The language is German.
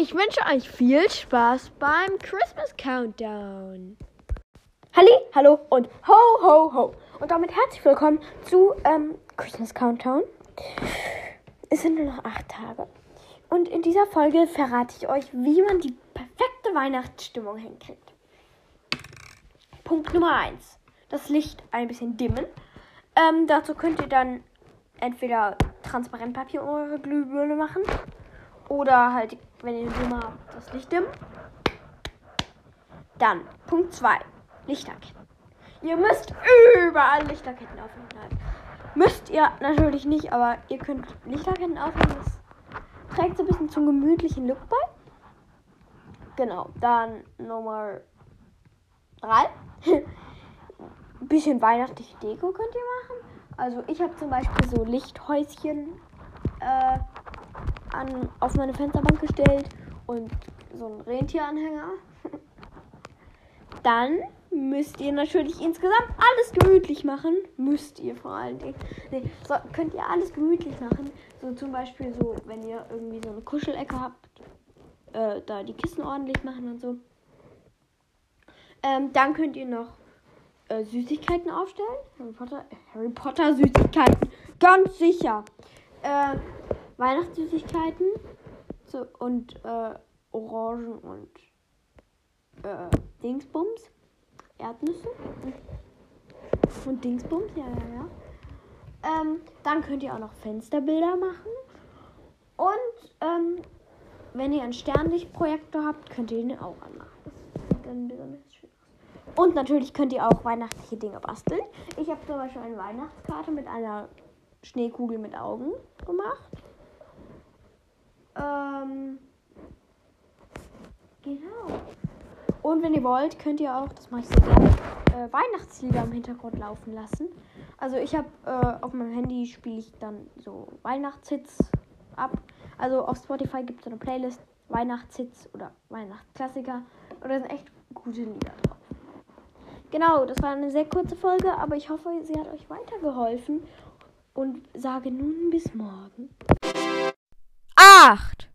ich wünsche euch viel Spaß beim Christmas Countdown. Halli, hallo und ho, ho, ho. Und damit herzlich willkommen zu ähm, Christmas Countdown. Es sind nur noch acht Tage. Und in dieser Folge verrate ich euch, wie man die perfekte Weihnachtsstimmung hinkriegt. Punkt Nummer eins: Das Licht ein bisschen dimmen. Ähm, dazu könnt ihr dann entweder Transparentpapier um eure Glühbirne machen oder halt, wenn ihr Dimmer habt, das Licht dimmen. Dann Punkt 2. Lichterketten. Ihr müsst überall Lichterketten aufhängen. Müsst ihr natürlich nicht, aber ihr könnt Lichterketten aufhängen. Das trägt so ein bisschen zum gemütlichen Look bei. Genau, dann Nummer 3. ein bisschen weihnachtliche Deko könnt ihr machen. Also ich habe zum Beispiel so Lichthäuschen äh, an, auf meine Fensterbank gestellt und so einen Rentieranhänger. Dann müsst ihr natürlich insgesamt alles gemütlich machen. Müsst ihr vor allen Dingen. Nee, so, könnt ihr alles gemütlich machen. So zum Beispiel so, wenn ihr irgendwie so eine Kuschelecke habt, äh, da die Kissen ordentlich machen und so. Ähm, dann könnt ihr noch äh, Süßigkeiten aufstellen. Harry Potter, Harry Potter Süßigkeiten. Ganz sicher. Äh, Weihnachtssüßigkeiten so, und äh, Orangen und äh, Dingsbums. Erdnüsse. Und Dingsbums, ja, ja, ja. Ähm, dann könnt ihr auch noch Fensterbilder machen. Und ähm, wenn ihr einen Sternlichtprojektor habt, könnt ihr den auch anmachen. Das sieht dann besonders schön aus. Und natürlich könnt ihr auch weihnachtliche Dinge basteln. Ich habe zum Beispiel eine Weihnachtskarte mit einer Schneekugel mit Augen gemacht. Ähm, genau. Und wenn ihr wollt, könnt ihr auch, das mache ich gerne, äh, Weihnachtslieder im Hintergrund laufen lassen. Also ich habe äh, auf meinem Handy spiele ich dann so Weihnachtshits ab. Also auf Spotify gibt es so eine Playlist Weihnachtshits oder Weihnachtsklassiker. Und da sind echt gute Lieder drauf. Genau, das war eine sehr kurze Folge, aber ich hoffe, sie hat euch weitergeholfen. Und sage nun bis morgen. 8